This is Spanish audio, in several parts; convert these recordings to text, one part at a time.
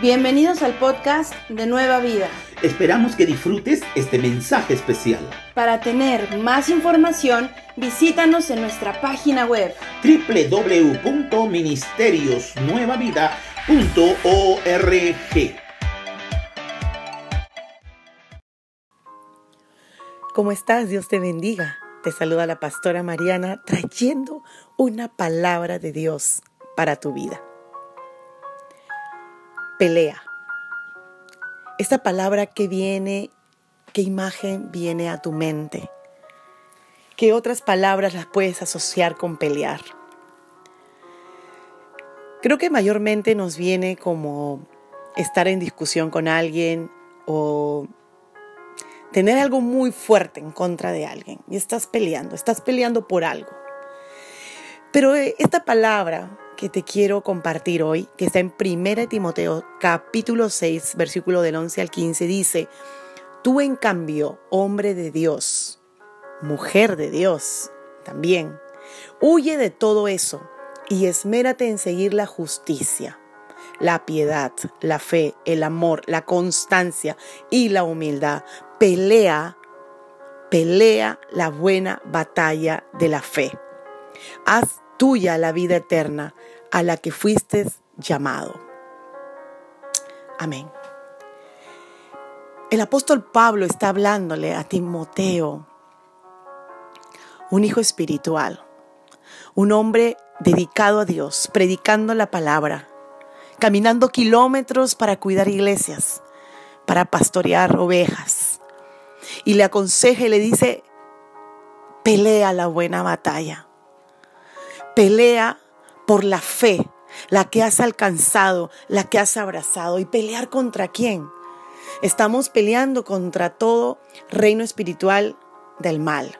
Bienvenidos al podcast de Nueva Vida. Esperamos que disfrutes este mensaje especial. Para tener más información, visítanos en nuestra página web www.ministeriosnuevavida.org. ¿Cómo estás? Dios te bendiga. Te saluda la pastora Mariana trayendo una palabra de Dios para tu vida pelea. Esta palabra que viene, qué imagen viene a tu mente. ¿Qué otras palabras las puedes asociar con pelear? Creo que mayormente nos viene como estar en discusión con alguien o tener algo muy fuerte en contra de alguien y estás peleando, estás peleando por algo. Pero eh, esta palabra que te quiero compartir hoy, que está en 1 Timoteo capítulo 6, versículo del 11 al 15, dice, tú en cambio, hombre de Dios, mujer de Dios, también, huye de todo eso y esmérate en seguir la justicia, la piedad, la fe, el amor, la constancia y la humildad. Pelea, pelea la buena batalla de la fe. Haz tuya la vida eterna a la que fuiste llamado. Amén. El apóstol Pablo está hablándole a Timoteo, un hijo espiritual, un hombre dedicado a Dios, predicando la palabra, caminando kilómetros para cuidar iglesias, para pastorear ovejas. Y le aconseja y le dice, pelea la buena batalla. Pelea por la fe, la que has alcanzado, la que has abrazado. ¿Y pelear contra quién? Estamos peleando contra todo reino espiritual del mal,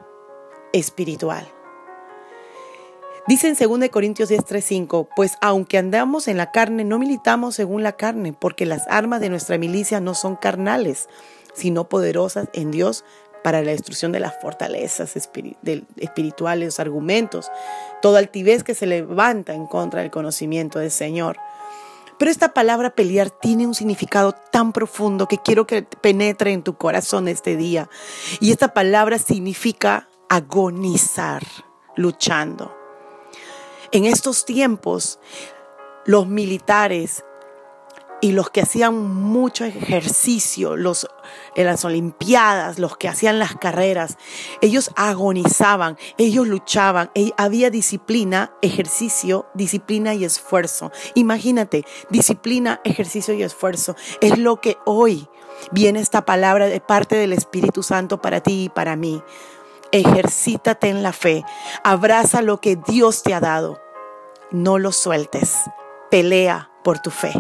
espiritual. Dice en 2 Corintios 10, 3, 5, pues aunque andamos en la carne, no militamos según la carne, porque las armas de nuestra milicia no son carnales, sino poderosas en Dios para la destrucción de las fortalezas espirituales, argumentos, toda altivez que se levanta en contra del conocimiento del Señor. Pero esta palabra pelear tiene un significado tan profundo que quiero que penetre en tu corazón este día. Y esta palabra significa agonizar, luchando. En estos tiempos, los militares y los que hacían mucho ejercicio, los en las olimpiadas, los que hacían las carreras, ellos agonizaban, ellos luchaban, había disciplina, ejercicio, disciplina y esfuerzo. Imagínate, disciplina, ejercicio y esfuerzo es lo que hoy viene esta palabra de parte del Espíritu Santo para ti y para mí. Ejercítate en la fe, abraza lo que Dios te ha dado, no lo sueltes, pelea por tu fe.